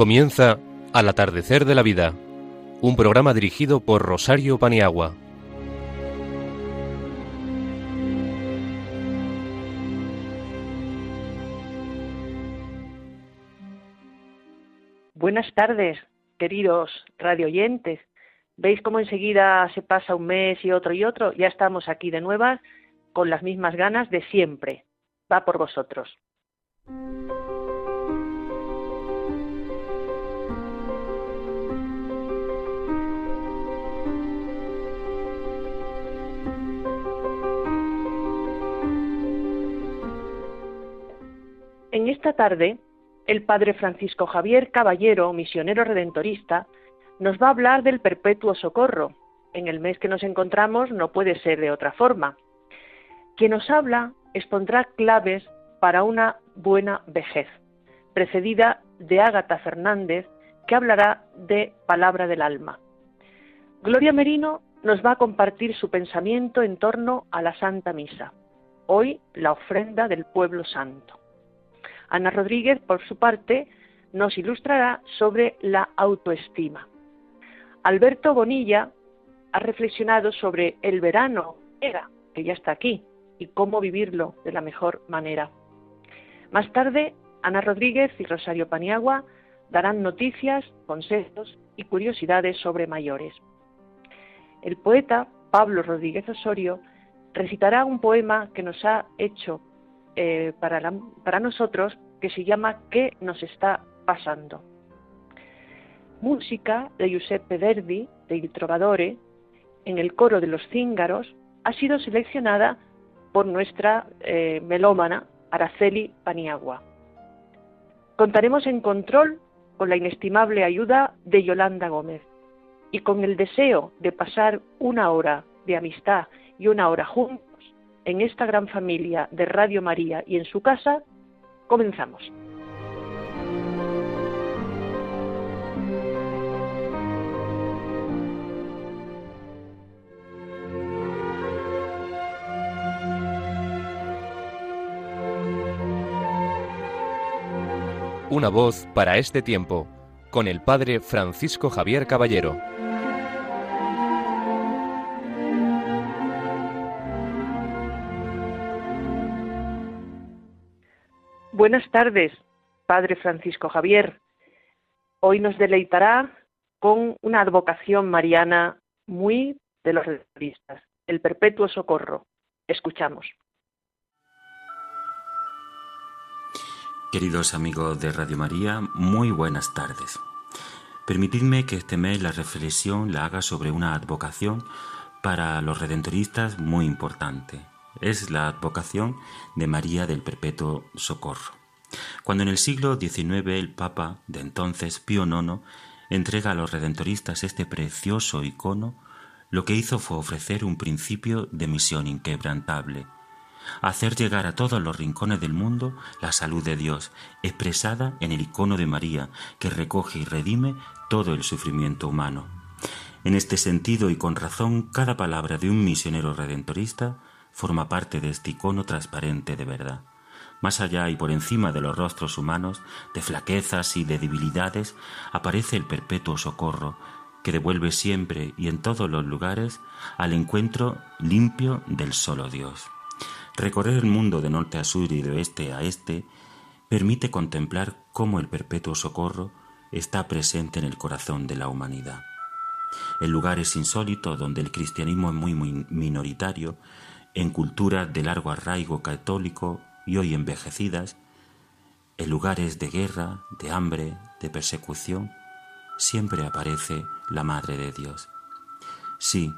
Comienza Al atardecer de la vida, un programa dirigido por Rosario Paniagua. Buenas tardes, queridos radioyentes. ¿Veis cómo enseguida se pasa un mes y otro y otro? Ya estamos aquí de nuevas con las mismas ganas de siempre. Va por vosotros. En esta tarde, el padre Francisco Javier Caballero, misionero redentorista, nos va a hablar del perpetuo socorro. En el mes que nos encontramos no puede ser de otra forma. Quien nos habla expondrá claves para una buena vejez, precedida de Ágata Fernández, que hablará de palabra del alma. Gloria Merino nos va a compartir su pensamiento en torno a la Santa Misa, hoy la ofrenda del pueblo santo. Ana Rodríguez, por su parte, nos ilustrará sobre la autoestima. Alberto Bonilla ha reflexionado sobre el verano era, que ya está aquí, y cómo vivirlo de la mejor manera. Más tarde, Ana Rodríguez y Rosario Paniagua darán noticias, consejos y curiosidades sobre mayores. El poeta Pablo Rodríguez Osorio recitará un poema que nos ha hecho eh, para, nosotros que se llama ¿Qué nos está pasando? música de Giuseppe Verdi, de Il Trovadore, en el coro de los cíngaros, ha sido seleccionada por nuestra eh, melómana Araceli Paniagua. Contaremos en control con la inestimable ayuda de Yolanda Gómez y con el deseo de pasar una hora de amistad y una hora juntos en esta gran familia de Radio María y en su casa, comenzamos. Una voz para este tiempo, con el Padre Francisco Javier Caballero. Buenas tardes, Padre Francisco Javier. Hoy nos deleitará con una advocación mariana muy de los realistas, el perpetuo socorro. Escuchamos. Queridos amigos de Radio María, muy buenas tardes. Permitidme que este mes la reflexión la haga sobre una advocación para los redentoristas muy importante. Es la advocación de María del Perpetuo Socorro. Cuando en el siglo XIX el Papa de entonces, Pío IX, entrega a los redentoristas este precioso icono, lo que hizo fue ofrecer un principio de misión inquebrantable – hacer llegar a todos los rincones del mundo la salud de Dios, expresada en el icono de María, que recoge y redime todo el sufrimiento humano. En este sentido y con razón, cada palabra de un misionero redentorista forma parte de este icono transparente de verdad. Más allá y por encima de los rostros humanos, de flaquezas y de debilidades, aparece el perpetuo socorro, que devuelve siempre y en todos los lugares al encuentro limpio del solo Dios. Recorrer el mundo de norte a sur y de oeste a este permite contemplar cómo el perpetuo socorro está presente en el corazón de la humanidad. En lugares insólitos donde el cristianismo es muy, muy minoritario, en culturas de largo arraigo católico y hoy envejecidas, en lugares de guerra, de hambre, de persecución, siempre aparece la Madre de Dios. Sí,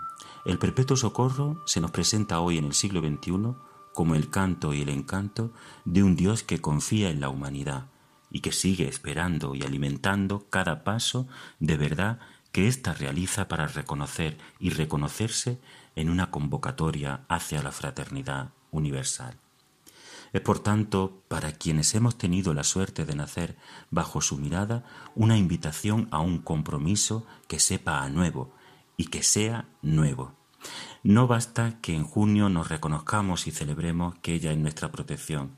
el perpetuo socorro se nos presenta hoy en el siglo XXI como el canto y el encanto de un Dios que confía en la humanidad y que sigue esperando y alimentando cada paso de verdad que ésta realiza para reconocer y reconocerse en una convocatoria hacia la fraternidad universal. Es por tanto, para quienes hemos tenido la suerte de nacer bajo su mirada, una invitación a un compromiso que sepa a nuevo y que sea nuevo. No basta que en junio nos reconozcamos y celebremos que ella es nuestra protección.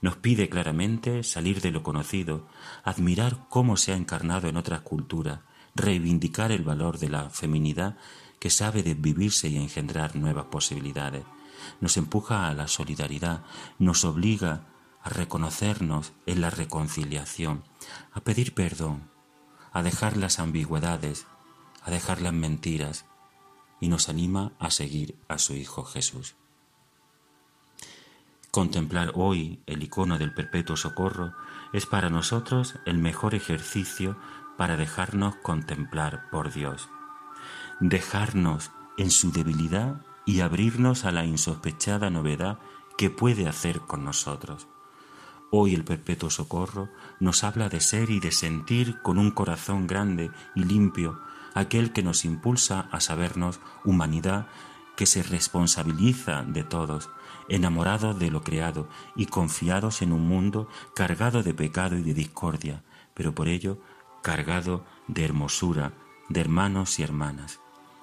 Nos pide claramente salir de lo conocido, admirar cómo se ha encarnado en otras culturas, reivindicar el valor de la feminidad que sabe desvivirse y engendrar nuevas posibilidades. Nos empuja a la solidaridad, nos obliga a reconocernos en la reconciliación, a pedir perdón, a dejar las ambigüedades, a dejar las mentiras, y nos anima a seguir a su Hijo Jesús. Contemplar hoy el icono del perpetuo socorro es para nosotros el mejor ejercicio para dejarnos contemplar por Dios, dejarnos en su debilidad y abrirnos a la insospechada novedad que puede hacer con nosotros. Hoy el perpetuo socorro nos habla de ser y de sentir con un corazón grande y limpio aquel que nos impulsa a sabernos humanidad que se responsabiliza de todos, enamorados de lo creado y confiados en un mundo cargado de pecado y de discordia, pero por ello cargado de hermosura, de hermanos y hermanas.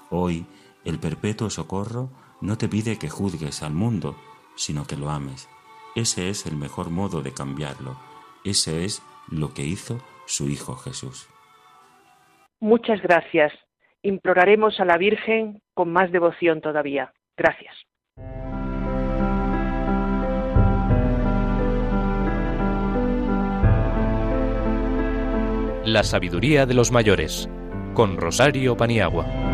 Hoy el perpetuo socorro no te pide que juzgues al mundo, sino que lo ames. Ese es el mejor modo de cambiarlo. Ese es lo que hizo su Hijo Jesús. Muchas gracias. Imploraremos a la Virgen con más devoción todavía. Gracias. La sabiduría de los mayores, con Rosario Paniagua.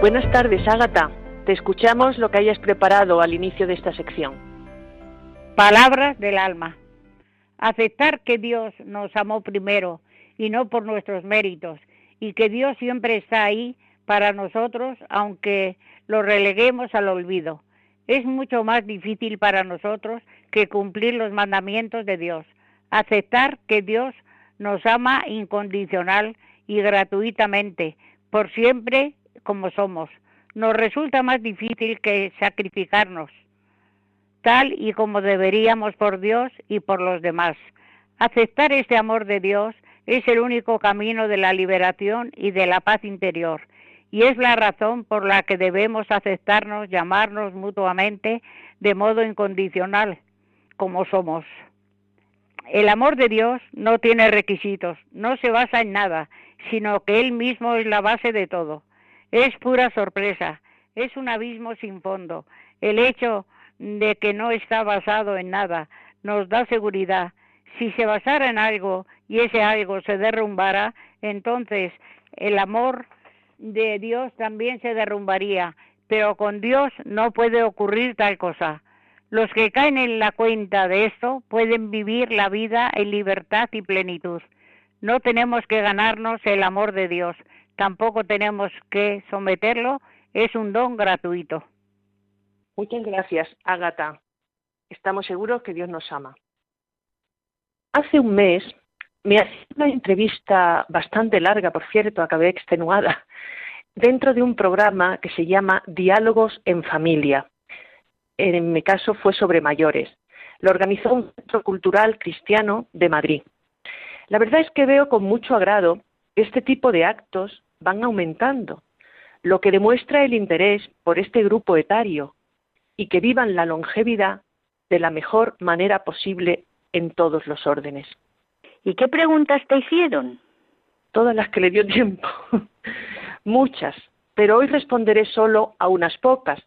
Buenas tardes, Ágata. Te escuchamos lo que hayas preparado al inicio de esta sección. Palabras del alma. Aceptar que Dios nos amó primero y no por nuestros méritos, y que Dios siempre está ahí para nosotros, aunque lo releguemos al olvido es mucho más difícil para nosotros que cumplir los mandamientos de Dios, aceptar que Dios nos ama incondicional y gratuitamente, por siempre como somos. Nos resulta más difícil que sacrificarnos, tal y como deberíamos por Dios y por los demás. Aceptar este amor de Dios es el único camino de la liberación y de la paz interior y es la razón por la que debemos aceptarnos, llamarnos mutuamente de modo incondicional, como somos. El amor de Dios no tiene requisitos, no se basa en nada, sino que Él mismo es la base de todo. Es pura sorpresa, es un abismo sin fondo. El hecho de que no está basado en nada nos da seguridad. Si se basara en algo y ese algo se derrumbara, entonces el amor de Dios también se derrumbaría, pero con Dios no puede ocurrir tal cosa. Los que caen en la cuenta de esto pueden vivir la vida en libertad y plenitud. No tenemos que ganarnos el amor de Dios, tampoco tenemos que someterlo, es un don gratuito. Muchas gracias, Ágata. Estamos seguros que Dios nos ama. Hace un mes me hacía una entrevista bastante larga, por cierto, acabé extenuada, dentro de un programa que se llama Diálogos en Familia. En mi caso fue sobre mayores. Lo organizó un centro cultural cristiano de Madrid. La verdad es que veo con mucho agrado este tipo de actos van aumentando, lo que demuestra el interés por este grupo etario y que vivan la longevidad de la mejor manera posible en todos los órdenes. ¿Y qué preguntas te hicieron? Todas las que le dio tiempo. Muchas, pero hoy responderé solo a unas pocas.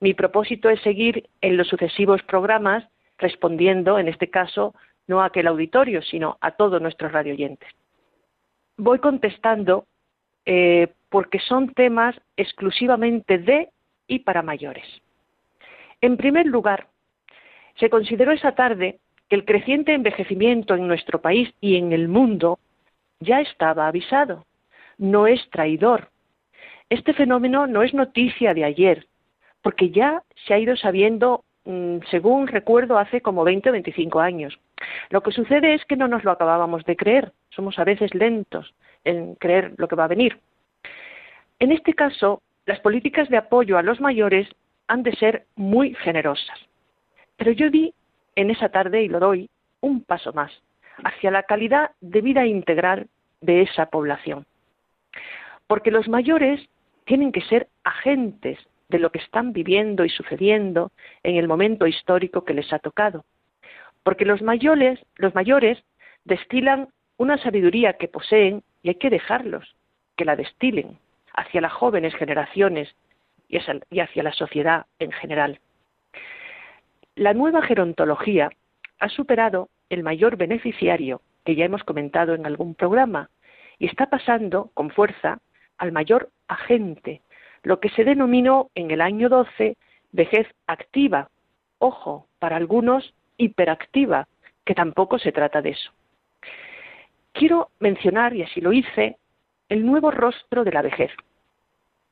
Mi propósito es seguir en los sucesivos programas respondiendo, en este caso, no a aquel auditorio, sino a todos nuestros radioyentes. Voy contestando eh, porque son temas exclusivamente de y para mayores. En primer lugar, se consideró esa tarde que el creciente envejecimiento en nuestro país y en el mundo ya estaba avisado, no es traidor. Este fenómeno no es noticia de ayer, porque ya se ha ido sabiendo, mm, según recuerdo, hace como 20 o 25 años. Lo que sucede es que no nos lo acabábamos de creer, somos a veces lentos en creer lo que va a venir. En este caso, las políticas de apoyo a los mayores han de ser muy generosas. Pero yo di en esa tarde, y lo doy, un paso más hacia la calidad de vida integral de esa población. Porque los mayores tienen que ser agentes de lo que están viviendo y sucediendo en el momento histórico que les ha tocado. Porque los mayores, los mayores destilan una sabiduría que poseen y hay que dejarlos que la destilen hacia las jóvenes generaciones y hacia la sociedad en general. La nueva gerontología ha superado el mayor beneficiario que ya hemos comentado en algún programa y está pasando con fuerza al mayor agente, lo que se denominó en el año 12 vejez activa, ojo, para algunos hiperactiva, que tampoco se trata de eso. Quiero mencionar, y así lo hice, el nuevo rostro de la vejez.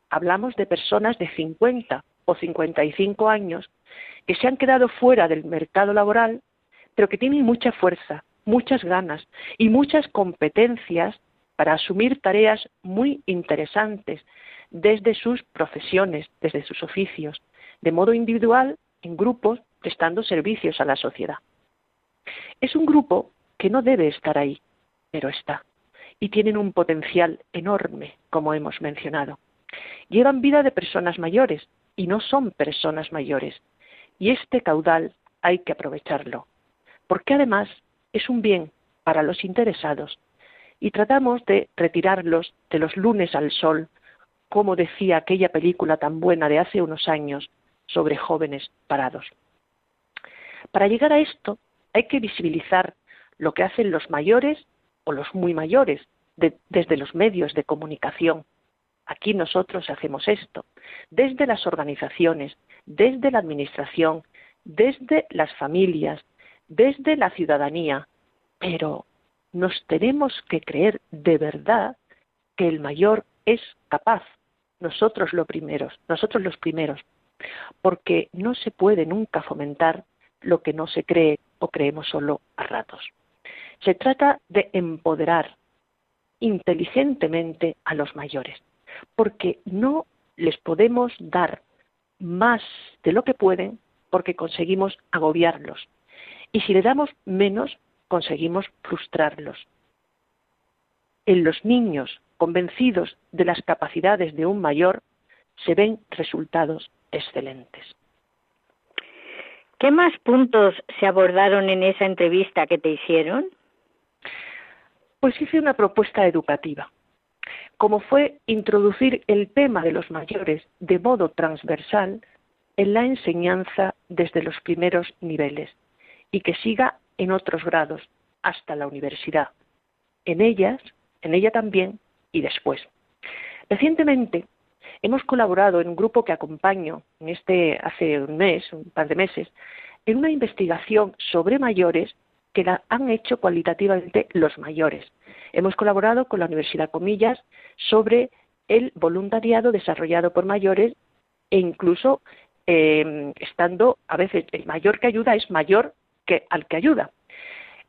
Hablamos de personas de 50 o 55 años que se han quedado fuera del mercado laboral, pero que tienen mucha fuerza, muchas ganas y muchas competencias para asumir tareas muy interesantes desde sus profesiones, desde sus oficios, de modo individual, en grupos, prestando servicios a la sociedad. Es un grupo que no debe estar ahí, pero está, y tienen un potencial enorme, como hemos mencionado. Llevan vida de personas mayores y no son personas mayores, y este caudal hay que aprovecharlo, porque además es un bien para los interesados y tratamos de retirarlos de los lunes al sol, como decía aquella película tan buena de hace unos años sobre jóvenes parados. Para llegar a esto hay que visibilizar lo que hacen los mayores o los muy mayores desde los medios de comunicación. Aquí nosotros hacemos esto, desde las organizaciones, desde la administración, desde las familias, desde la ciudadanía, pero nos tenemos que creer de verdad que el mayor es capaz, nosotros los primeros, nosotros los primeros, porque no se puede nunca fomentar lo que no se cree o creemos solo a ratos. Se trata de empoderar inteligentemente a los mayores, porque no les podemos dar más de lo que pueden porque conseguimos agobiarlos. Y si le damos menos, conseguimos frustrarlos. En los niños convencidos de las capacidades de un mayor se ven resultados excelentes. ¿Qué más puntos se abordaron en esa entrevista que te hicieron? Pues hice una propuesta educativa, como fue introducir el tema de los mayores de modo transversal en la enseñanza desde los primeros niveles y que siga en otros grados hasta la universidad. En ellas, en ella también y después. Recientemente hemos colaborado en un grupo que acompaño en este hace un mes, un par de meses, en una investigación sobre mayores que la han hecho cualitativamente los mayores. Hemos colaborado con la Universidad Comillas sobre el voluntariado desarrollado por mayores e incluso eh, estando a veces el mayor que ayuda es mayor que al que ayuda.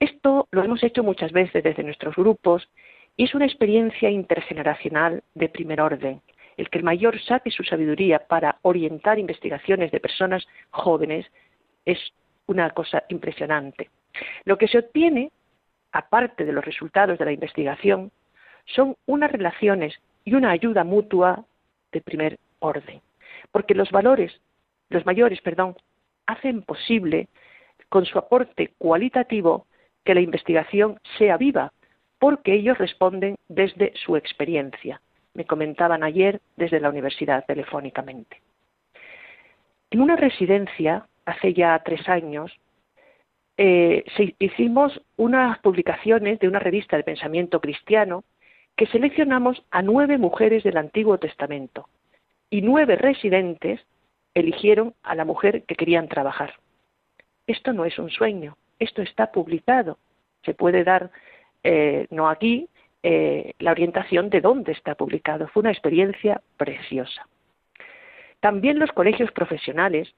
Esto lo hemos hecho muchas veces desde nuestros grupos y es una experiencia intergeneracional de primer orden. El que el mayor saque su sabiduría para orientar investigaciones de personas jóvenes es una cosa impresionante. Lo que se obtiene, aparte de los resultados de la investigación, son unas relaciones y una ayuda mutua de primer orden. Porque los valores, los mayores, perdón, hacen posible con su aporte cualitativo que la investigación sea viva, porque ellos responden desde su experiencia. Me comentaban ayer desde la universidad telefónicamente. En una residencia, hace ya tres años, eh, hicimos unas publicaciones de una revista de pensamiento cristiano que seleccionamos a nueve mujeres del Antiguo Testamento y nueve residentes eligieron a la mujer que querían trabajar. Esto no es un sueño, esto está publicado. Se puede dar, eh, no aquí, eh, la orientación de dónde está publicado. Fue una experiencia preciosa. También los colegios profesionales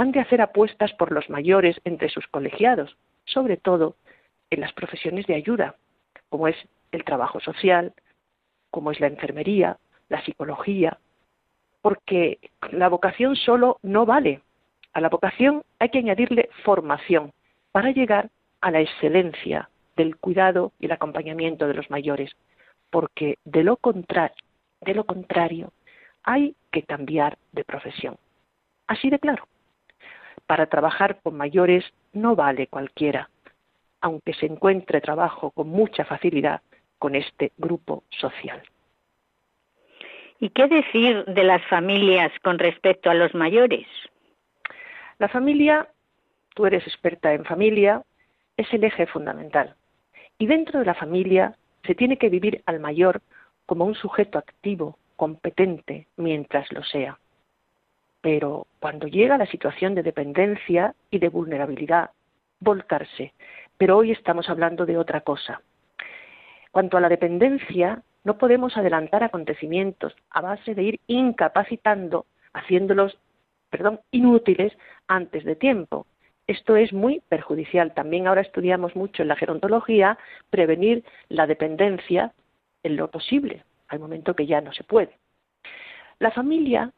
han de hacer apuestas por los mayores entre sus colegiados, sobre todo en las profesiones de ayuda, como es el trabajo social, como es la enfermería, la psicología, porque la vocación solo no vale. A la vocación hay que añadirle formación para llegar a la excelencia del cuidado y el acompañamiento de los mayores, porque de lo, contrario hay que cambiar de profesión. Así de claro. Para trabajar con mayores no vale cualquiera, aunque se encuentre trabajo con mucha facilidad con este grupo social. ¿Y qué decir de las familias con respecto a los mayores? La familia, tú eres experta en familia, es el eje fundamental. Y dentro de la familia se tiene que vivir al mayor como un sujeto activo, competente, mientras lo sea. Pero cuando llega la situación de dependencia y de vulnerabilidad, volcarse. Pero hoy estamos hablando de otra cosa. Cuanto a la dependencia, no podemos adelantar acontecimientos a base de ir incapacitando, haciéndolos, perdón, inútiles antes de tiempo. Esto es muy perjudicial. También ahora estudiamos mucho en la gerontología prevenir la dependencia en lo posible, al momento que ya no se puede. La familia,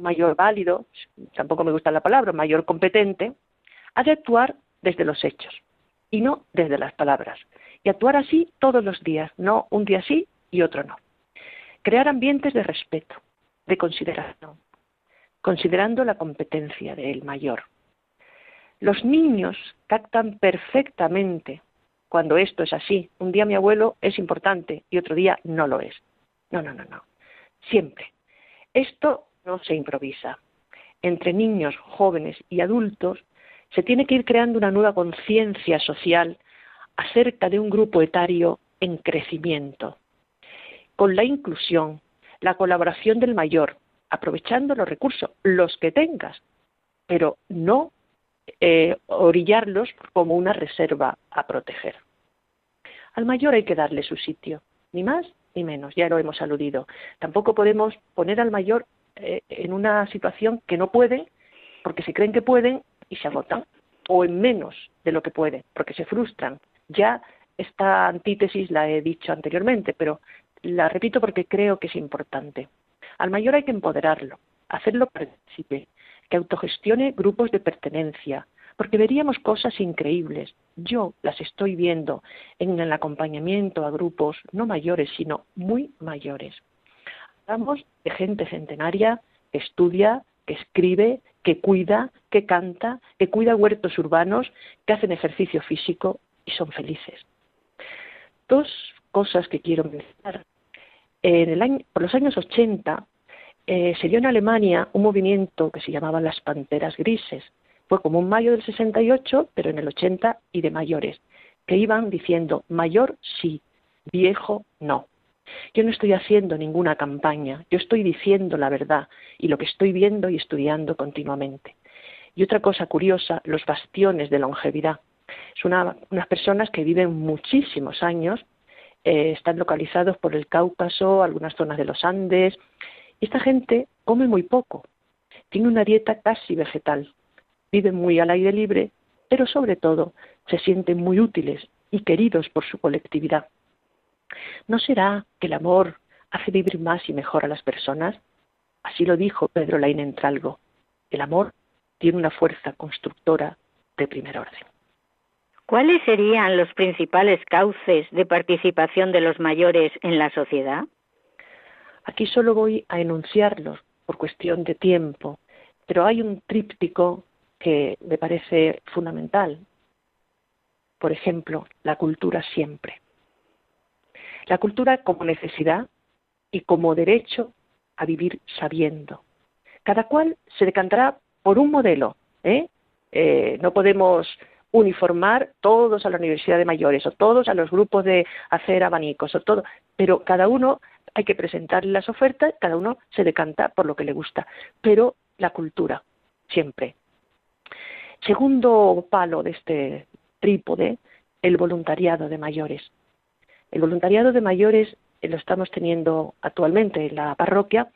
mayor válido, tampoco me gusta la palabra, mayor competente, ha de actuar desde los hechos y no desde las palabras. Y actuar así todos los días, no un día sí y otro no. Crear ambientes de respeto, de consideración, considerando la competencia del mayor. Los niños captan perfectamente cuando esto es así. Un día mi abuelo es importante y otro día no lo es. No, no, no, no. Siempre. Esto no se improvisa. Entre niños, jóvenes y adultos se tiene que ir creando una nueva conciencia social acerca de un grupo etario en crecimiento, con la inclusión, la colaboración del mayor, aprovechando los recursos, los que tengas, pero no eh, orillarlos como una reserva a proteger. Al mayor hay que darle su sitio, ni más ni menos, ya lo hemos aludido. Tampoco podemos poner al mayor eh, en una situación que no puede, porque se creen que pueden y se agotan, o en menos de lo que pueden, porque se frustran. Ya esta antítesis la he dicho anteriormente, pero la repito porque creo que es importante. Al mayor hay que empoderarlo, hacerlo partícipe, que autogestione grupos de pertenencia, porque veríamos cosas increíbles. Yo las estoy viendo en el acompañamiento a grupos no mayores, sino muy mayores. Hablamos de gente centenaria que estudia, que escribe, que cuida, que canta, que cuida huertos urbanos, que hacen ejercicio físico y son felices. Dos cosas que quiero mencionar. En el año, por los años 80 eh, se dio en Alemania un movimiento que se llamaba las Panteras Grises. Fue como un mayo del 68, pero en el 80 y de mayores, que iban diciendo mayor sí, viejo no. Yo no estoy haciendo ninguna campaña, yo estoy diciendo la verdad y lo que estoy viendo y estudiando continuamente. Y otra cosa curiosa, los bastiones de longevidad. Son unas personas que viven muchísimos años, eh, están localizados por el Cáucaso, algunas zonas de los Andes, esta gente come muy poco, tiene una dieta casi vegetal, viven muy al aire libre, pero sobre todo se sienten muy útiles y queridos por su colectividad. ¿No será que el amor hace vivir más y mejor a las personas? Así lo dijo Pedro Lain Entralgo. El amor tiene una fuerza constructora de primer orden. ¿Cuáles serían los principales cauces de participación de los mayores en la sociedad? Aquí solo voy a enunciarlos por cuestión de tiempo, pero hay un tríptico que me parece fundamental. Por ejemplo, la cultura siempre. La cultura como necesidad y como derecho a vivir sabiendo. Cada cual se decantará por un modelo. ¿eh? Eh, no podemos uniformar todos a la Universidad de Mayores o todos a los grupos de hacer abanicos o todo, pero cada uno hay que presentarle las ofertas, cada uno se decanta por lo que le gusta, pero la cultura, siempre. Segundo palo de este trípode, el voluntariado de mayores. El voluntariado de mayores eh, lo estamos teniendo actualmente en la parroquia.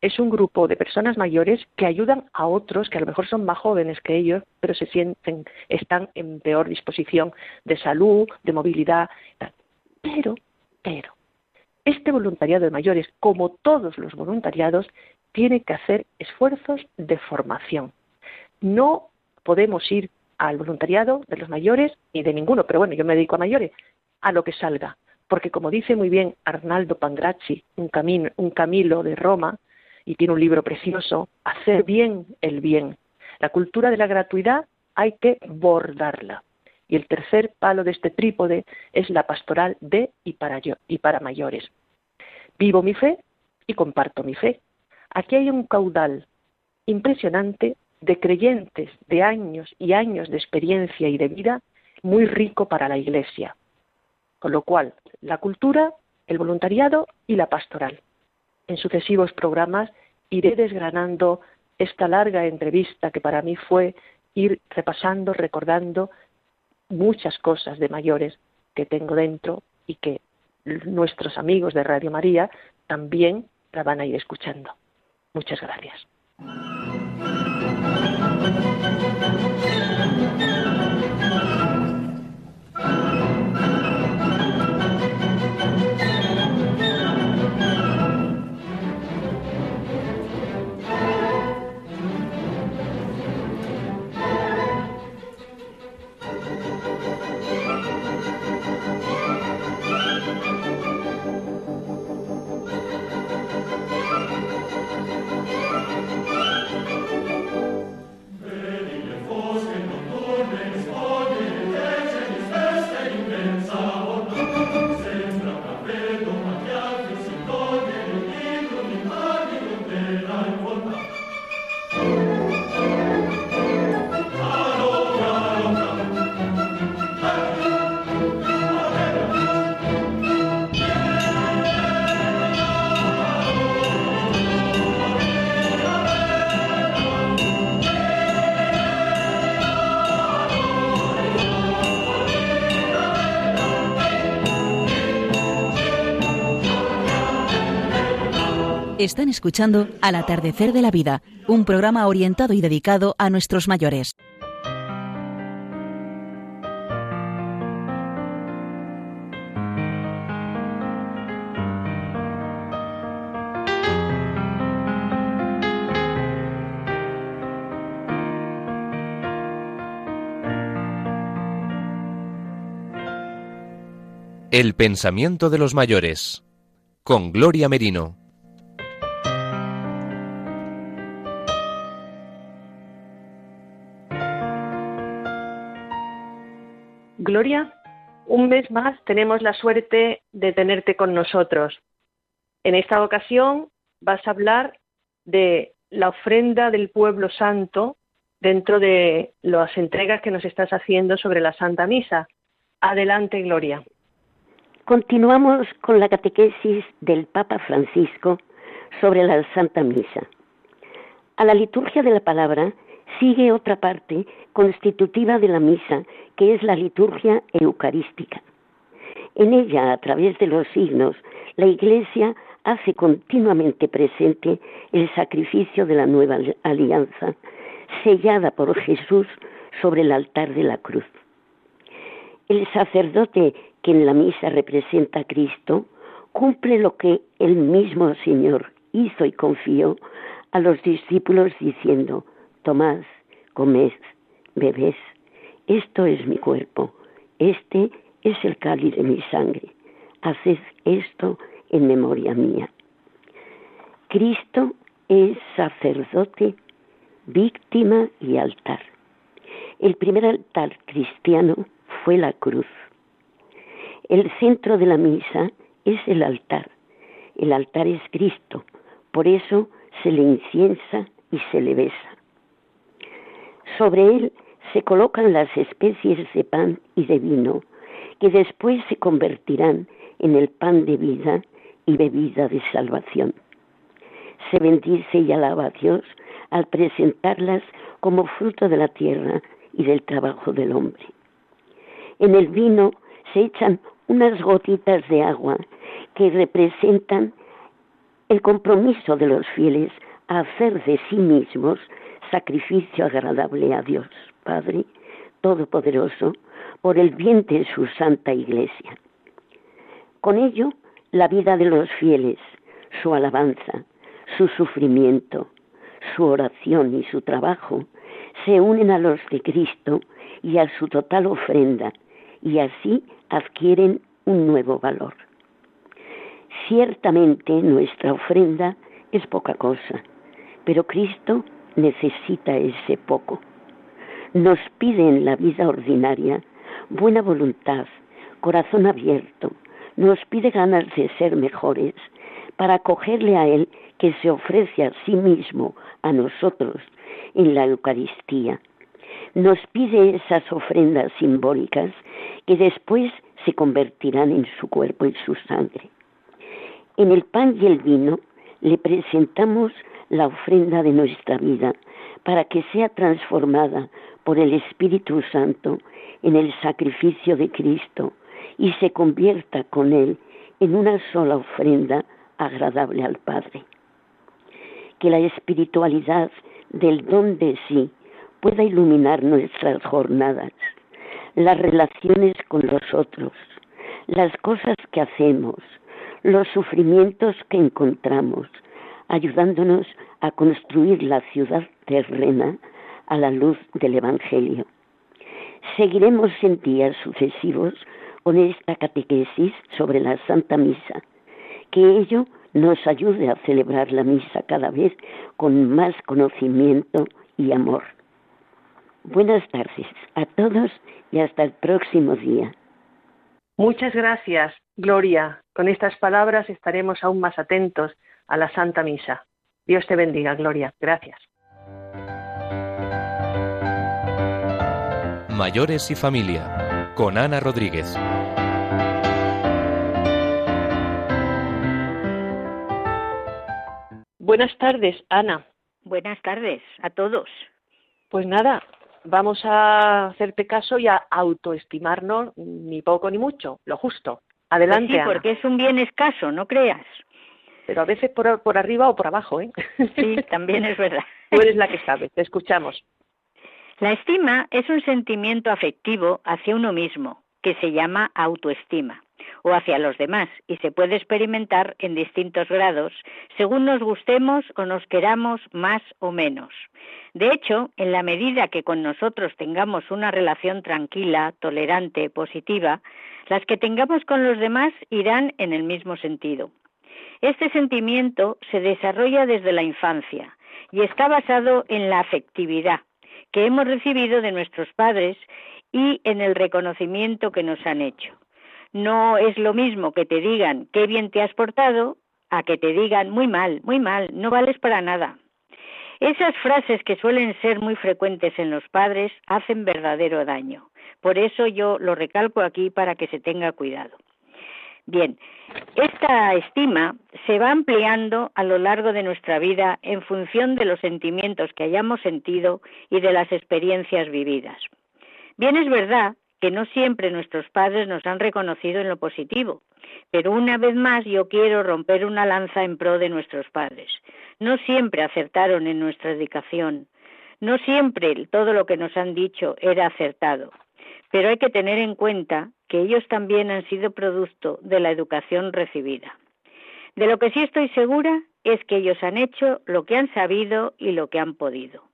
Es un grupo de personas mayores que ayudan a otros que a lo mejor son más jóvenes que ellos, pero se sienten, están en peor disposición de salud, de movilidad. Pero, pero, este voluntariado de mayores, como todos los voluntariados, tiene que hacer esfuerzos de formación. No podemos ir al voluntariado de los mayores ni de ninguno, pero bueno, yo me dedico a mayores, a lo que salga. Porque como dice muy bien Arnaldo Pangracci, un, camino, Camilo de Roma, y tiene un libro precioso, Hacer bien el bien. La cultura de la gratuidad hay que bordarla. Y el tercer palo de este trípode es la pastoral de y para, yo, y para mayores. Vivo mi fe y comparto mi fe. Aquí hay un caudal impresionante de creyentes de años y años de experiencia y de vida muy rico para la Iglesia. Con lo cual, la cultura, el voluntariado y la pastoral. En sucesivos programas iré desgranando esta larga entrevista que para mí fue ir repasando, recordando muchas cosas de mayores que tengo dentro y que nuestros amigos de Radio María también la van a ir escuchando. Muchas gracias. Están escuchando Al atardecer de la vida, un programa orientado y dedicado a nuestros mayores. El pensamiento de los mayores con Gloria Merino. Gloria, un mes más tenemos la suerte de tenerte con nosotros. En esta ocasión vas a hablar de la ofrenda del pueblo santo dentro de las entregas que nos estás haciendo sobre la Santa Misa. Adelante, Gloria. Continuamos con la catequesis del Papa Francisco sobre la Santa Misa. A la liturgia de la palabra sigue otra parte constitutiva de la misa, que es la liturgia eucarística. En ella, a través de los signos, la Iglesia hace continuamente presente el sacrificio de la nueva alianza, sellada por Jesús sobre el altar de la cruz. El sacerdote que en la misa representa a Cristo cumple lo que el mismo Señor hizo y confió a los discípulos diciendo, tomad, comed, bebed, esto es mi cuerpo, este es el cáliz de mi sangre, haced esto en memoria mía. Cristo es sacerdote, víctima y altar. El primer altar cristiano fue la cruz. El centro de la misa es el altar. El altar es Cristo, por eso se le inciensa y se le besa. Sobre él se colocan las especies de pan y de vino, que después se convertirán en el pan de vida y bebida de salvación. Se bendice y alaba a Dios al presentarlas como fruto de la tierra y del trabajo del hombre. En el vino se echan unas gotitas de agua que representan el compromiso de los fieles a hacer de sí mismos sacrificio agradable a Dios, Padre Todopoderoso, por el bien de su santa iglesia. Con ello, la vida de los fieles, su alabanza, su sufrimiento, su oración y su trabajo se unen a los de Cristo y a su total ofrenda, y así adquieren un nuevo valor. Ciertamente nuestra ofrenda es poca cosa, pero Cristo necesita ese poco. Nos pide en la vida ordinaria buena voluntad, corazón abierto, nos pide ganas de ser mejores para acogerle a Él que se ofrece a sí mismo a nosotros en la Eucaristía. Nos pide esas ofrendas simbólicas que después se convertirán en su cuerpo y su sangre. En el pan y el vino le presentamos la ofrenda de nuestra vida para que sea transformada por el Espíritu Santo en el sacrificio de Cristo y se convierta con él en una sola ofrenda agradable al Padre. Que la espiritualidad del don de sí pueda iluminar nuestras jornadas, las relaciones con los otros, las cosas que hacemos, los sufrimientos que encontramos, ayudándonos a construir la ciudad terrena a la luz del Evangelio. Seguiremos en días sucesivos con esta catequesis sobre la Santa Misa, que ello nos ayude a celebrar la misa cada vez con más conocimiento y amor. Buenas tardes a todos y hasta el próximo día. Muchas gracias, Gloria. Con estas palabras estaremos aún más atentos a la Santa Misa. Dios te bendiga, Gloria. Gracias. Mayores y familia, con Ana Rodríguez. Buenas tardes, Ana. Buenas tardes a todos. Pues nada, vamos a hacerte caso y a autoestimarnos ni poco ni mucho, lo justo. Adelante. Pues sí, porque es un bien escaso, no creas. Pero a veces por, por arriba o por abajo, ¿eh? Sí, también es verdad. Tú eres la que sabe, te escuchamos. La estima es un sentimiento afectivo hacia uno mismo, que se llama autoestima, o hacia los demás, y se puede experimentar en distintos grados, según nos gustemos o nos queramos más o menos. De hecho, en la medida que con nosotros tengamos una relación tranquila, tolerante, positiva, las que tengamos con los demás irán en el mismo sentido. Este sentimiento se desarrolla desde la infancia y está basado en la afectividad que hemos recibido de nuestros padres y en el reconocimiento que nos han hecho. No es lo mismo que te digan qué bien te has portado a que te digan muy mal, muy mal, no vales para nada. Esas frases que suelen ser muy frecuentes en los padres hacen verdadero daño. Por eso yo lo recalco aquí para que se tenga cuidado. Bien, esta estima se va ampliando a lo largo de nuestra vida en función de los sentimientos que hayamos sentido y de las experiencias vividas. Bien es verdad que no siempre nuestros padres nos han reconocido en lo positivo, pero una vez más yo quiero romper una lanza en pro de nuestros padres. No siempre acertaron en nuestra educación, no siempre todo lo que nos han dicho era acertado, pero hay que tener en cuenta que ellos también han sido producto de la educación recibida. De lo que sí estoy segura es que ellos han hecho lo que han sabido y lo que han podido.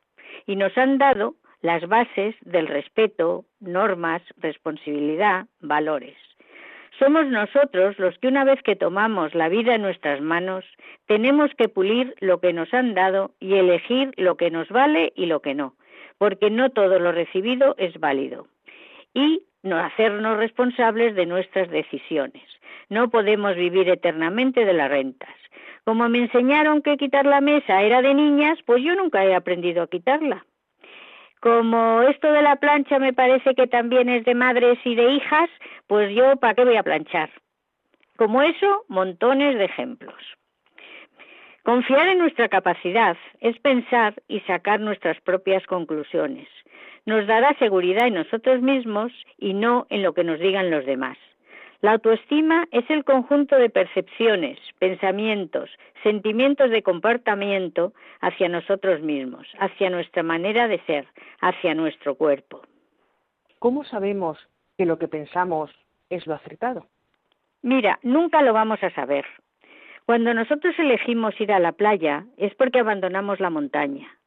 Y nos han dado las bases del respeto, normas, responsabilidad, valores. Somos nosotros los que una vez que tomamos la vida en nuestras manos, tenemos que pulir lo que nos han dado y elegir lo que nos vale y lo que no, porque no todo lo recibido es válido. Y no hacernos responsables de nuestras decisiones. No podemos vivir eternamente de las rentas. Como me enseñaron que quitar la mesa era de niñas, pues yo nunca he aprendido a quitarla. Como esto de la plancha me parece que también es de madres y de hijas, pues yo ¿para qué voy a planchar? Como eso, montones de ejemplos. Confiar en nuestra capacidad es pensar y sacar nuestras propias conclusiones nos dará seguridad en nosotros mismos y no en lo que nos digan los demás. La autoestima es el conjunto de percepciones, pensamientos, sentimientos de comportamiento hacia nosotros mismos, hacia nuestra manera de ser, hacia nuestro cuerpo. ¿Cómo sabemos que lo que pensamos es lo acertado? Mira, nunca lo vamos a saber. Cuando nosotros elegimos ir a la playa es porque abandonamos la montaña.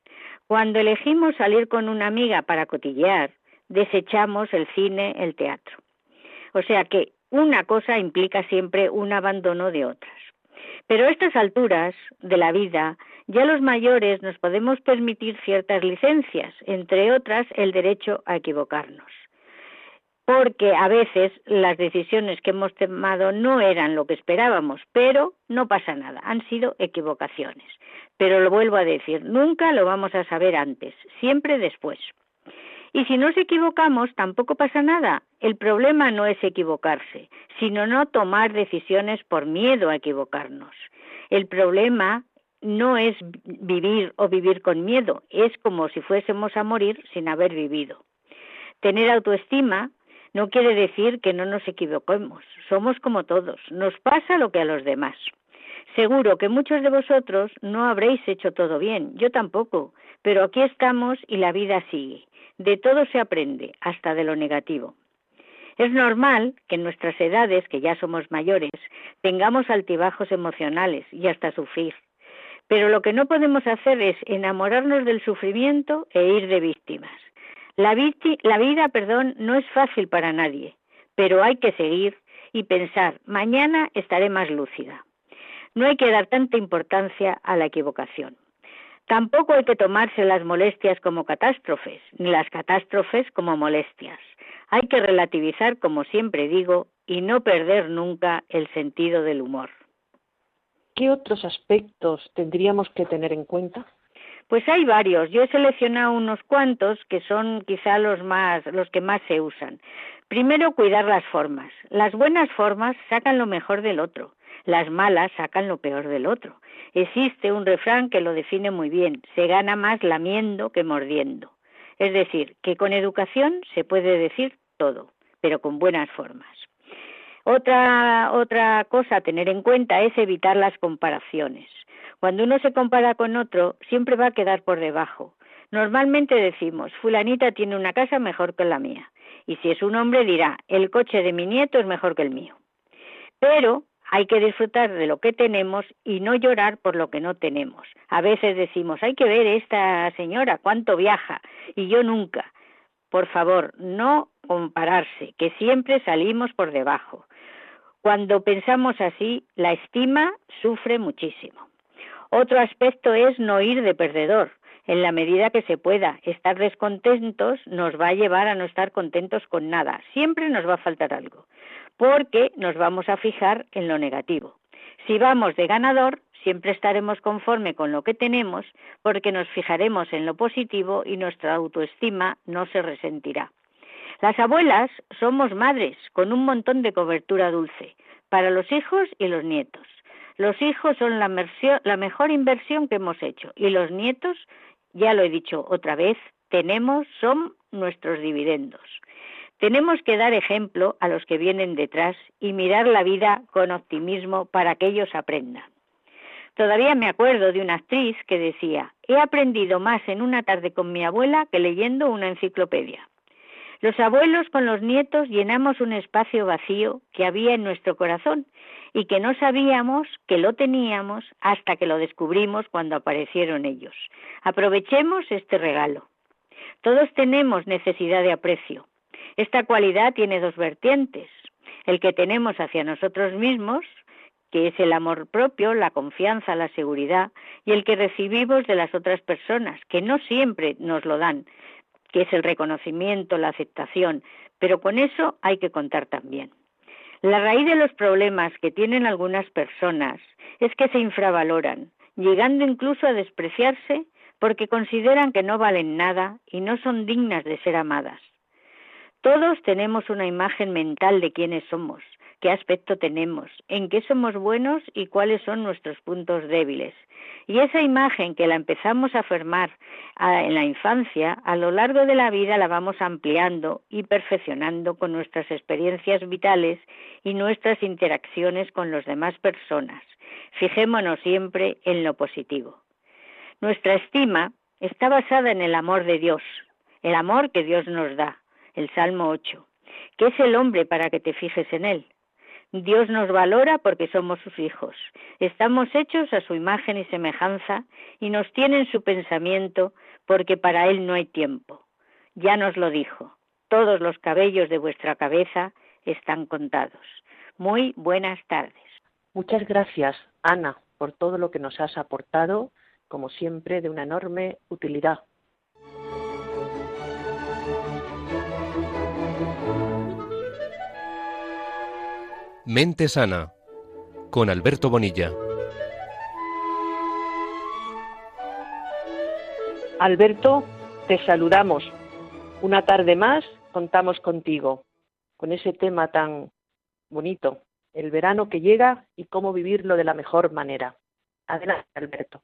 Cuando elegimos salir con una amiga para cotillear, desechamos el cine, el teatro. O sea que una cosa implica siempre un abandono de otras. Pero a estas alturas de la vida, ya los mayores nos podemos permitir ciertas licencias, entre otras el derecho a equivocarnos. Porque a veces las decisiones que hemos tomado no eran lo que esperábamos, pero no pasa nada, han sido equivocaciones. Pero lo vuelvo a decir, nunca lo vamos a saber antes, siempre después. Y si nos equivocamos, tampoco pasa nada. El problema no es equivocarse, sino no tomar decisiones por miedo a equivocarnos. El problema no es vivir o vivir con miedo, es como si fuésemos a morir sin haber vivido. Tener autoestima no quiere decir que no nos equivoquemos, somos como todos, nos pasa lo que a los demás. Seguro que muchos de vosotros no habréis hecho todo bien, yo tampoco, pero aquí estamos y la vida sigue. De todo se aprende, hasta de lo negativo. Es normal que en nuestras edades, que ya somos mayores, tengamos altibajos emocionales y hasta sufrir. Pero lo que no podemos hacer es enamorarnos del sufrimiento e ir de víctimas. La, la vida, perdón, no es fácil para nadie, pero hay que seguir y pensar, mañana estaré más lúcida. No hay que dar tanta importancia a la equivocación. Tampoco hay que tomarse las molestias como catástrofes, ni las catástrofes como molestias. Hay que relativizar, como siempre digo, y no perder nunca el sentido del humor. ¿Qué otros aspectos tendríamos que tener en cuenta? Pues hay varios. Yo he seleccionado unos cuantos que son quizá los más, los que más se usan. Primero, cuidar las formas. Las buenas formas sacan lo mejor del otro. Las malas sacan lo peor del otro. Existe un refrán que lo define muy bien. Se gana más lamiendo que mordiendo. Es decir, que con educación se puede decir todo, pero con buenas formas. Otra, otra cosa a tener en cuenta es evitar las comparaciones. Cuando uno se compara con otro, siempre va a quedar por debajo. Normalmente decimos, fulanita tiene una casa mejor que la mía. Y si es un hombre dirá, el coche de mi nieto es mejor que el mío. Pero hay que disfrutar de lo que tenemos y no llorar por lo que no tenemos. A veces decimos, hay que ver esta señora cuánto viaja y yo nunca. Por favor, no compararse, que siempre salimos por debajo. Cuando pensamos así, la estima sufre muchísimo. Otro aspecto es no ir de perdedor. En la medida que se pueda, estar descontentos nos va a llevar a no estar contentos con nada. Siempre nos va a faltar algo porque nos vamos a fijar en lo negativo. Si vamos de ganador, siempre estaremos conforme con lo que tenemos porque nos fijaremos en lo positivo y nuestra autoestima no se resentirá. Las abuelas somos madres con un montón de cobertura dulce para los hijos y los nietos. Los hijos son la, mejor inversión que hemos hecho y los nietos, ya lo he dicho otra vez, tenemos, son nuestros dividendos. Tenemos que dar ejemplo a los que vienen detrás y mirar la vida con optimismo para que ellos aprendan. Todavía me acuerdo de una actriz que decía, he aprendido más en una tarde con mi abuela que leyendo una enciclopedia. Los abuelos con los nietos llenamos un espacio vacío que había en nuestro corazón y que no sabíamos que lo teníamos hasta que lo descubrimos cuando aparecieron ellos. Aprovechemos este regalo. Todos tenemos necesidad de aprecio, esta cualidad tiene dos vertientes. El que tenemos hacia nosotros mismos, que es el amor propio, la confianza, la seguridad, y el que recibimos de las otras personas, que no siempre nos lo dan, que es el reconocimiento, la aceptación, pero con eso hay que contar también. La raíz de los problemas que tienen algunas personas es que se infravaloran, llegando incluso a despreciarse porque consideran que no valen nada y no son dignas de ser amadas. Todos tenemos una imagen mental de quiénes somos, qué aspecto tenemos, en qué somos buenos y cuáles son nuestros puntos débiles. Y esa imagen que la empezamos a formar en la infancia, a lo largo de la vida la vamos ampliando y perfeccionando con nuestras experiencias vitales y nuestras interacciones con las demás personas. Fijémonos siempre en lo positivo. Nuestra estima está basada en el amor de Dios, el amor que Dios nos da el Salmo 8. ¿Qué es el hombre para que te fijes en él? Dios nos valora porque somos sus hijos. Estamos hechos a su imagen y semejanza y nos tiene en su pensamiento porque para él no hay tiempo. Ya nos lo dijo. Todos los cabellos de vuestra cabeza están contados. Muy buenas tardes. Muchas gracias, Ana, por todo lo que nos has aportado, como siempre, de una enorme utilidad. Mente Sana, con Alberto Bonilla. Alberto, te saludamos. Una tarde más contamos contigo, con ese tema tan bonito, el verano que llega y cómo vivirlo de la mejor manera. Adelante, Alberto.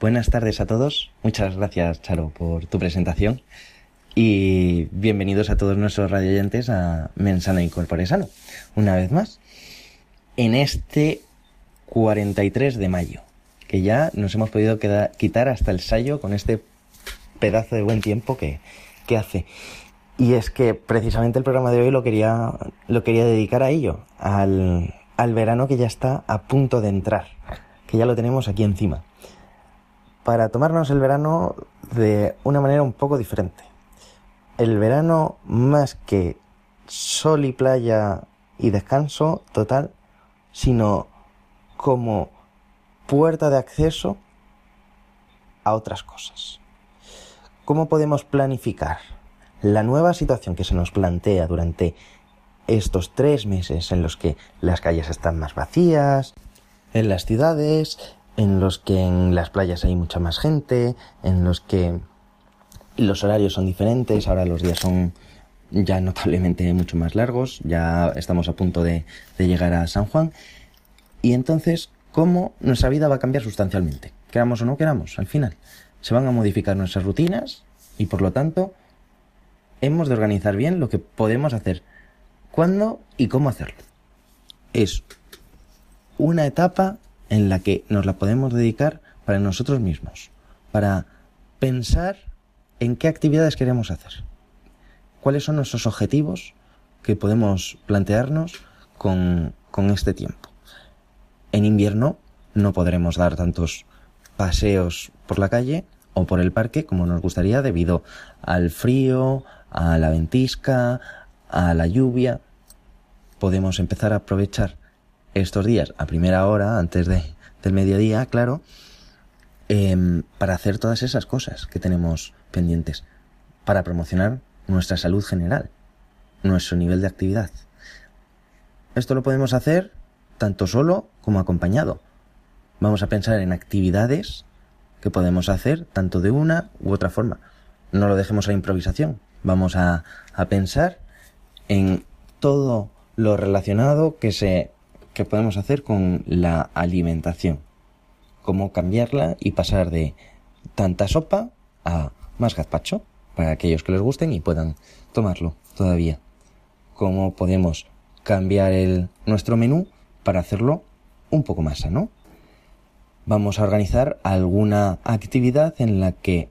Buenas tardes a todos. Muchas gracias, Charo, por tu presentación. Y bienvenidos a todos nuestros radioyentes a Mensano y Sano, una vez más, en este 43 de mayo, que ya nos hemos podido quitar hasta el sayo con este pedazo de buen tiempo que, hace. Y es que precisamente el programa de hoy lo quería, lo quería dedicar a ello, al verano que ya está a punto de entrar, que ya lo tenemos aquí encima, para tomarnos el verano de una manera un poco diferente. El verano más que sol y playa y descanso total, sino como puerta de acceso a otras cosas. ¿Cómo podemos planificar la nueva situación que se nos plantea durante estos tres meses en los que las calles están más vacías, en las ciudades, en los que en las playas hay mucha más gente, en los que los horarios son diferentes, ahora los días son ya notablemente mucho más largos, ya estamos a punto de, llegar a San Juan, y entonces, ¿cómo nuestra vida va a cambiar sustancialmente? Queramos o no queramos, al final. Se van a modificar nuestras rutinas y por lo tanto hemos de organizar bien lo que podemos hacer, cuándo y cómo hacerlo. Es una etapa en la que nos la podemos dedicar para nosotros mismos, para pensar en qué actividades queremos hacer, cuáles son nuestros objetivos que podemos plantearnos con, con este tiempo. En invierno no podremos dar tantos paseos por la calle o por el parque como nos gustaría debido al frío, a la ventisca, a la lluvia. Podemos empezar a aprovechar estos días a primera hora, antes de, del mediodía, claro, em, para hacer todas esas cosas que tenemos pendientes, para promocionar nuestra salud general, nuestro nivel de actividad. Esto lo podemos hacer tanto solo como acompañado. Vamos a pensar en actividades que podemos hacer tanto de una u otra forma. No lo dejemos a improvisación. Vamos a, a pensar en todo lo relacionado que se que podemos hacer con la alimentación. Cómo cambiarla y pasar de tanta sopa a más gazpacho para aquellos que les gusten y puedan tomarlo todavía. Cómo podemos cambiar el, nuestro menú para hacerlo un poco más sano vamos a organizar alguna actividad en la que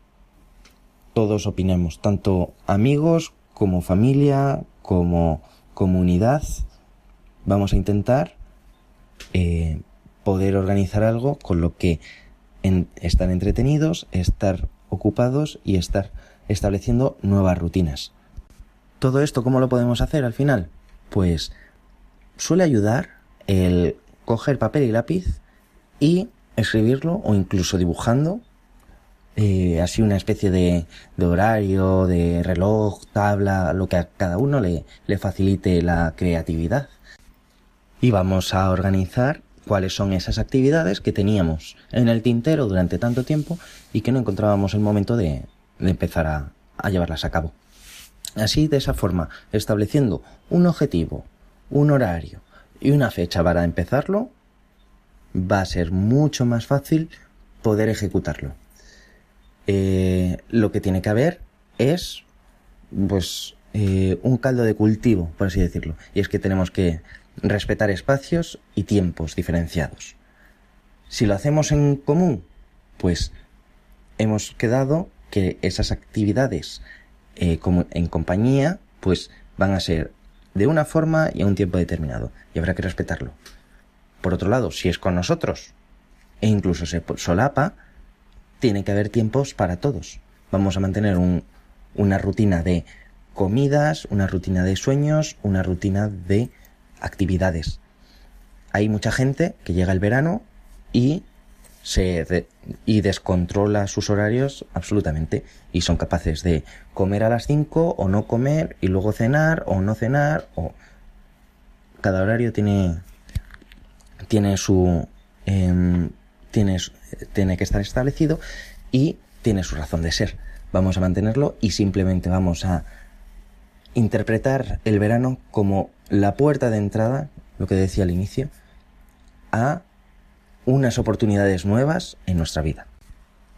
todos opinemos, tanto amigos como familia, como comunidad. Vamos a intentar eh, poder organizar algo con lo que estar entretenidos, estar ocupados y estar estableciendo nuevas rutinas. Todo esto, ¿cómo lo podemos hacer al final? Pues suele ayudar el coger papel y lápiz y escribirlo o incluso dibujando, eh, así una especie de, de, horario, de reloj, tabla, lo que a cada uno le, le facilite la creatividad. Y vamos a organizar cuáles son esas actividades que teníamos en el tintero durante tanto tiempo y que no encontrábamos el momento de, empezar a, a llevarlas a cabo. Así, de esa forma, estableciendo un objetivo, un horario y una fecha para empezarlo, va a ser mucho más fácil poder ejecutarlo. Eh, lo que tiene que haber es, pues, eh, un caldo de cultivo, por así decirlo. Y es que tenemos que respetar espacios y tiempos diferenciados. Si lo hacemos en común, pues hemos quedado que esas actividades eh, como en compañía, pues van a ser de una forma y a un tiempo determinado. Y habrá que respetarlo. Por otro lado, si es con nosotros e incluso se solapa, tiene que haber tiempos para todos. Vamos a mantener una rutina de comidas, una rutina de sueños, una rutina de actividades. hay mucha gente que llega el verano y se y descontrola sus horarios absolutamente y son capaces de comer a las 5 o no comer y luego cenar o no cenar o cada horario tiene tiene su em, tiene, tiene que estar establecido y tiene su razón de ser. Vamos a mantenerlo y simplemente vamos a interpretar el verano como la puerta de entrada lo que decía al inicio a unas oportunidades nuevas en nuestra vida.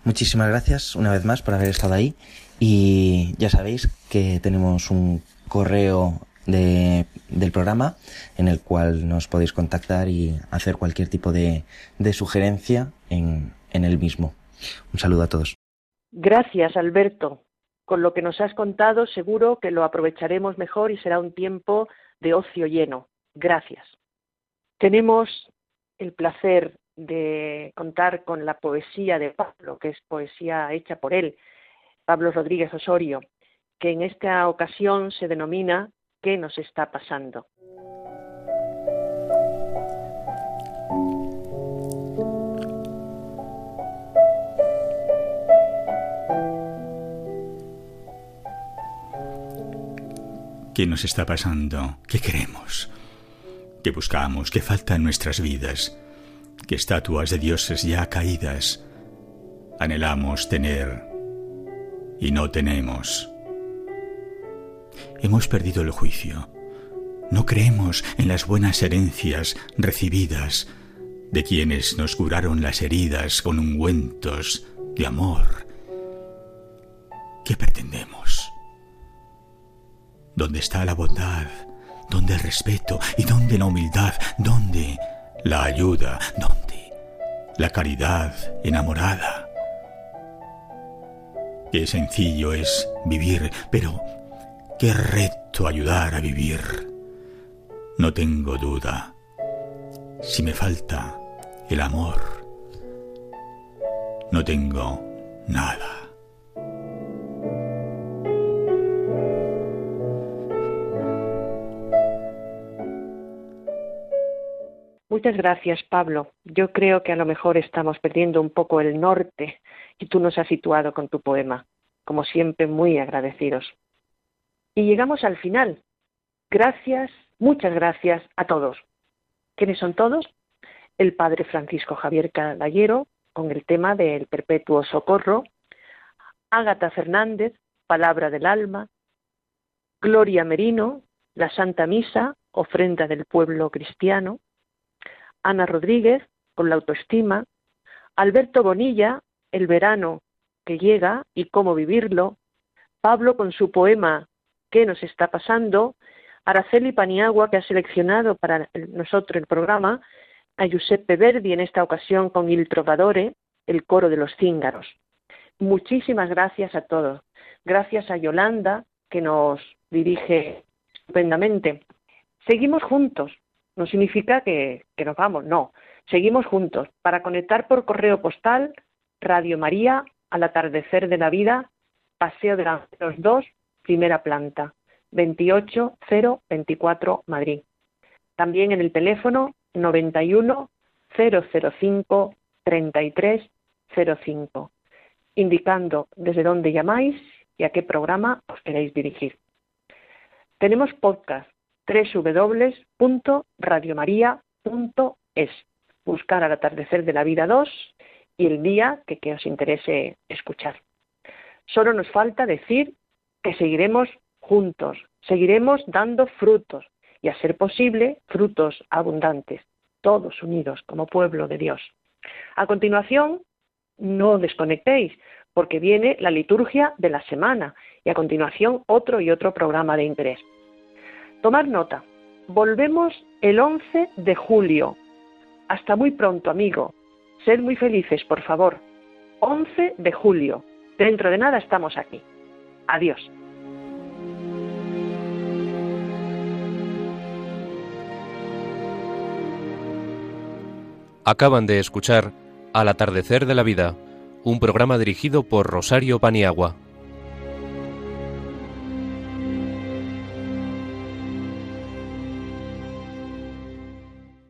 Muchísimas gracias una vez más por haber estado ahí y ya sabéis que tenemos un correo de, del programa en el cual nos podéis contactar y hacer cualquier tipo de, de sugerencia en, en el mismo. Un saludo a todos. Gracias, Alberto. Con lo que nos has contado, seguro que lo aprovecharemos mejor y será un tiempo de ocio lleno. Gracias. Tenemos el placer de contar con la poesía de Pablo, que es poesía hecha por él, Pablo Rodríguez Osorio, que en esta ocasión se denomina ¿Qué nos está pasando? ¿Qué nos está pasando? ¿Qué queremos? ¿Qué buscamos? ¿Qué falta en nuestras vidas? Que estatuas de dioses ya caídas anhelamos tener y no tenemos. Hemos perdido el juicio. No creemos en las buenas herencias recibidas de quienes nos curaron las heridas con ungüentos de amor. ¿Qué pretendemos? ¿Dónde está la bondad? ¿Dónde el respeto? ¿Y dónde la humildad? ¿Dónde la ayuda, ¿dónde? La caridad enamorada. Qué sencillo es vivir, pero qué reto ayudar a vivir. No tengo duda. Si me falta el amor, no tengo nada. Muchas gracias, Pablo. Yo creo que a lo mejor estamos perdiendo un poco el norte y tú nos has situado con tu poema. Como siempre, muy agradecidos. Y llegamos al final. Gracias, muchas gracias a todos. ¿Quiénes son todos? El padre Francisco Javier Caballero, con el tema del perpetuo socorro, Ágata Fernández, Palabra del Alma, Gloria Merino, la Santa Misa, ofrenda del pueblo cristiano, Ana Rodríguez, con la autoestima, Alberto Bonilla, El verano que llega y cómo vivirlo, Pablo con su poema ¿Qué nos está pasando? Araceli Paniagua, que ha seleccionado para nosotros el programa, a Giuseppe Verdi en esta ocasión con Il Trovadore, el coro de los cíngaros. Muchísimas gracias a todos. Gracias a Yolanda, que nos dirige estupendamente. Seguimos juntos, no significa que, nos vamos, no. Seguimos juntos para conectar por correo postal Radio María al atardecer de la vida, Paseo de los Dos, primera planta, 28024 Madrid. También en el teléfono 91 005 3305, indicando desde dónde llamáis y a qué programa os queréis dirigir. Tenemos podcast www.radiomaria.es. Buscar al atardecer de la vida 2 y el día que, que os interese escuchar. Solo nos falta decir que seguiremos juntos, seguiremos dando frutos y a ser posible frutos abundantes, todos unidos como pueblo de Dios. A continuación, no desconectéis, porque viene la liturgia de la semana y a continuación otro y otro programa de interés. Tomar nota. Volvemos el 11 de julio. Hasta muy pronto, amigo. Sed muy felices, por favor. 11 de julio. Dentro de nada estamos aquí. Adiós. Acaban de escuchar Al atardecer de la vida, un programa dirigido por Rosario Paniagua.